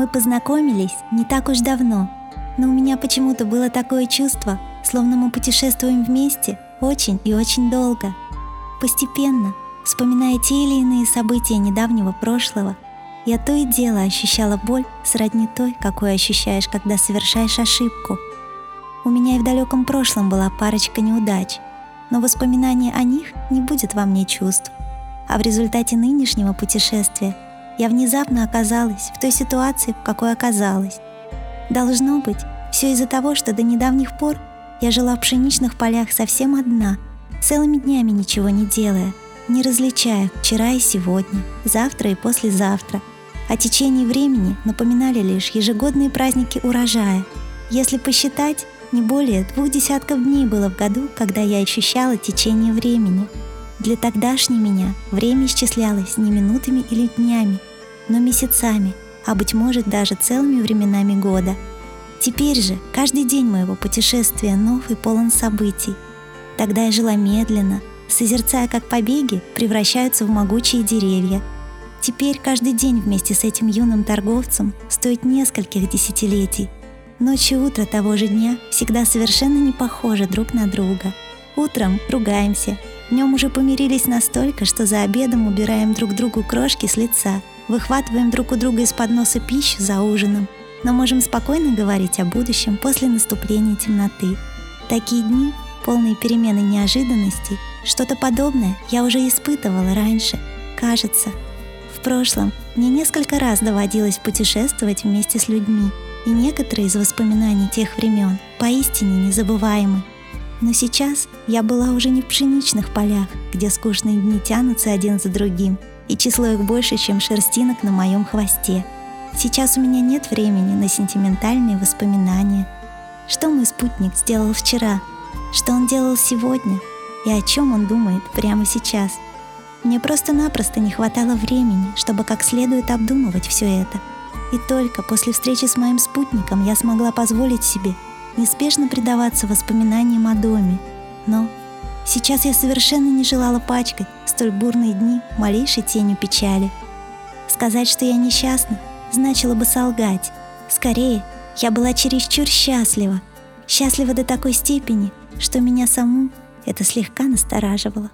Мы познакомились не так уж давно, но у меня почему-то было такое чувство, словно мы путешествуем вместе очень и очень долго. Постепенно, вспоминая те или иные события недавнего прошлого, я то и дело ощущала боль сродни той, какую ощущаешь, когда совершаешь ошибку. У меня и в далеком прошлом была парочка неудач, но воспоминание о них не будет во мне чувств. А в результате нынешнего путешествия я внезапно оказалась в той ситуации, в какой оказалась. Должно быть, все из-за того, что до недавних пор я жила в пшеничных полях совсем одна, целыми днями ничего не делая, не различая вчера и сегодня, завтра и послезавтра. О течении времени напоминали лишь ежегодные праздники урожая. Если посчитать, не более двух десятков дней было в году, когда я ощущала течение времени. Для тогдашней меня время исчислялось не минутами или днями, но месяцами, а быть может даже целыми временами года. Теперь же каждый день моего путешествия нов и полон событий. Тогда я жила медленно, созерцая, как побеги превращаются в могучие деревья. Теперь каждый день вместе с этим юным торговцем стоит нескольких десятилетий. Ночь и утро того же дня всегда совершенно не похожи друг на друга. Утром ругаемся, днем уже помирились настолько, что за обедом убираем друг другу крошки с лица, выхватываем друг у друга из-под носа пищу за ужином, но можем спокойно говорить о будущем после наступления темноты. Такие дни, полные перемены неожиданностей, что-то подобное я уже испытывала раньше, кажется. В прошлом мне несколько раз доводилось путешествовать вместе с людьми, и некоторые из воспоминаний тех времен поистине незабываемы. Но сейчас я была уже не в пшеничных полях, где скучные дни тянутся один за другим, и число их больше, чем шерстинок на моем хвосте. Сейчас у меня нет времени на сентиментальные воспоминания. Что мой спутник сделал вчера? Что он делал сегодня? и о чем он думает прямо сейчас. Мне просто-напросто не хватало времени, чтобы как следует обдумывать все это. И только после встречи с моим спутником я смогла позволить себе неспешно предаваться воспоминаниям о доме. Но сейчас я совершенно не желала пачкать столь бурные дни малейшей тенью печали. Сказать, что я несчастна, значило бы солгать. Скорее, я была чересчур счастлива. Счастлива до такой степени, что меня саму это слегка настораживало.